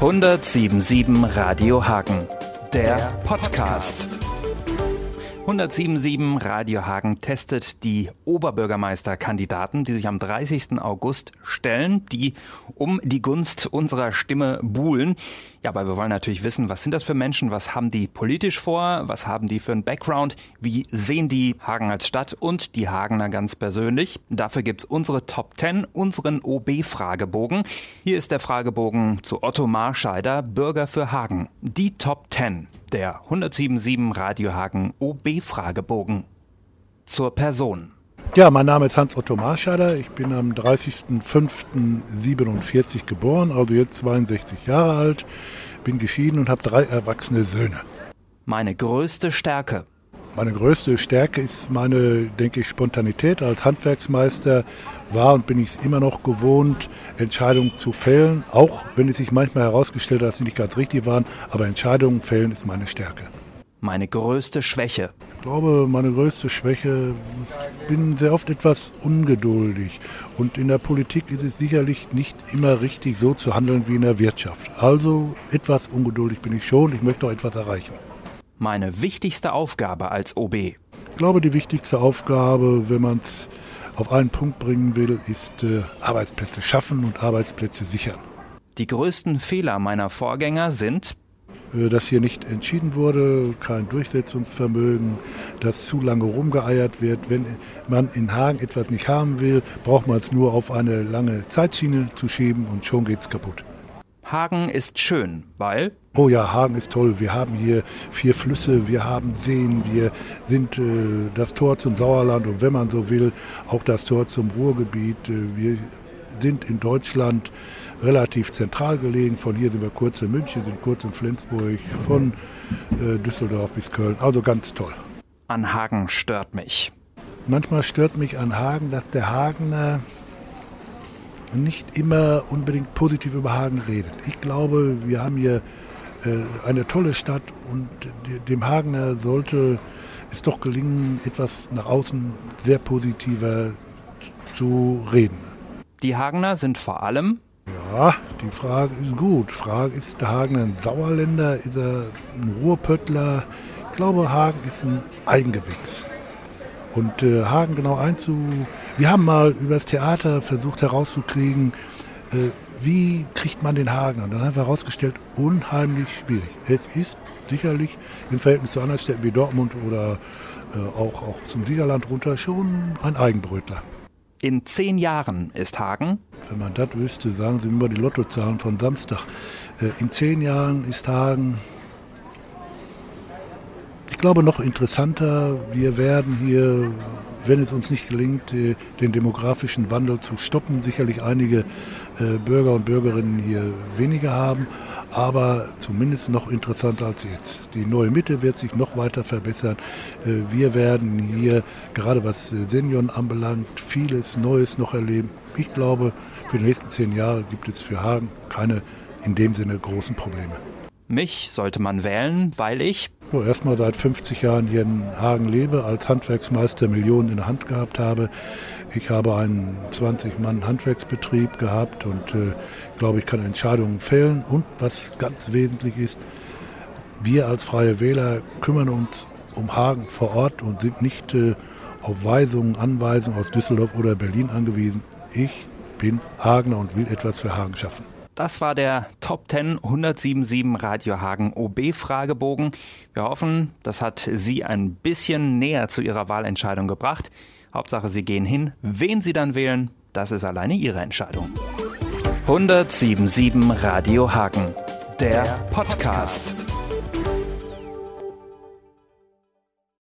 1077 Radio Hagen, der Podcast. 1077 Radio Hagen testet die Oberbürgermeisterkandidaten, die sich am 30. August stellen, die um die Gunst unserer Stimme buhlen. Ja, aber wir wollen natürlich wissen, was sind das für Menschen, was haben die politisch vor, was haben die für einen Background, wie sehen die Hagen als Stadt und die Hagener ganz persönlich. Dafür gibt's unsere Top 10, unseren OB-Fragebogen. Hier ist der Fragebogen zu Otto Marscheider, Bürger für Hagen. Die Top 10 der 1077 Radio Hagen OB-Fragebogen. Zur Person. Ja, mein Name ist Hans-Otto Marscheider. Ich bin am 30.05.47 geboren, also jetzt 62 Jahre alt, bin geschieden und habe drei erwachsene Söhne. Meine größte Stärke. Meine größte Stärke ist meine, denke ich, Spontanität. Als Handwerksmeister war und bin ich es immer noch gewohnt, Entscheidungen zu fällen, auch wenn es sich manchmal herausgestellt hat, dass sie nicht ganz richtig waren. Aber Entscheidungen fällen ist meine Stärke. Meine größte Schwäche. Ich glaube, meine größte Schwäche, bin sehr oft etwas ungeduldig. Und in der Politik ist es sicherlich nicht immer richtig so zu handeln wie in der Wirtschaft. Also etwas ungeduldig bin ich schon. Ich möchte auch etwas erreichen. Meine wichtigste Aufgabe als OB. Ich glaube, die wichtigste Aufgabe, wenn man es auf einen Punkt bringen will, ist äh, Arbeitsplätze schaffen und Arbeitsplätze sichern. Die größten Fehler meiner Vorgänger sind, äh, dass hier nicht entschieden wurde, kein Durchsetzungsvermögen, dass zu lange rumgeeiert wird. Wenn man in Hagen etwas nicht haben will, braucht man es nur auf eine lange Zeitschiene zu schieben und schon geht es kaputt. Hagen ist schön, weil Oh ja, Hagen ist toll. Wir haben hier vier Flüsse, wir haben Seen, wir sind äh, das Tor zum Sauerland und wenn man so will, auch das Tor zum Ruhrgebiet. Äh, wir sind in Deutschland relativ zentral gelegen. Von hier sind wir kurz in München, sind kurz in Flensburg, von äh, Düsseldorf bis Köln. Also ganz toll. An Hagen stört mich. Manchmal stört mich an Hagen, dass der Hagener nicht immer unbedingt positiv über Hagen redet. Ich glaube, wir haben hier äh, eine tolle Stadt und dem Hagener sollte es doch gelingen, etwas nach außen sehr positiver zu reden. Die Hagener sind vor allem ja, die Frage ist gut. Frage ist der Hagener ein Sauerländer, ist er ein Ruhrpöttler? Ich glaube, Hagen ist ein Eigengewächs. Und äh, Hagen genau einzu... Wir haben mal über das Theater versucht herauszukriegen, äh, wie kriegt man den Hagen? Und dann haben wir herausgestellt, unheimlich schwierig. Es ist sicherlich im Verhältnis zu anderen Städten wie Dortmund oder äh, auch, auch zum Siegerland runter schon ein Eigenbrötler. In zehn Jahren ist Hagen. Wenn man das wüsste, sagen Sie mir mal die Lottozahlen von Samstag. Äh, in zehn Jahren ist Hagen, ich glaube, noch interessanter. Wir werden hier wenn es uns nicht gelingt, äh, den demografischen Wandel zu stoppen, sicherlich einige äh, Bürger und Bürgerinnen hier weniger haben, aber zumindest noch interessanter als jetzt. Die neue Mitte wird sich noch weiter verbessern. Äh, wir werden hier, gerade was Senioren anbelangt, vieles Neues noch erleben. Ich glaube, für die nächsten zehn Jahre gibt es für Hagen keine in dem Sinne großen Probleme. Mich sollte man wählen, weil ich so, erstmal seit 50 Jahren hier in Hagen lebe, als Handwerksmeister Millionen in der Hand gehabt habe. Ich habe einen 20-Mann-Handwerksbetrieb gehabt und äh, glaube, ich kann Entscheidungen fällen. Und was ganz wesentlich ist, wir als Freie Wähler kümmern uns um Hagen vor Ort und sind nicht äh, auf Weisungen, Anweisungen aus Düsseldorf oder Berlin angewiesen. Ich bin Hagener und will etwas für Hagen schaffen. Das war der Top 10 1077 Radio Hagen OB Fragebogen. Wir hoffen, das hat Sie ein bisschen näher zu Ihrer Wahlentscheidung gebracht. Hauptsache, Sie gehen hin. Wen Sie dann wählen, das ist alleine Ihre Entscheidung. 1077 Radio Hagen, der Podcast.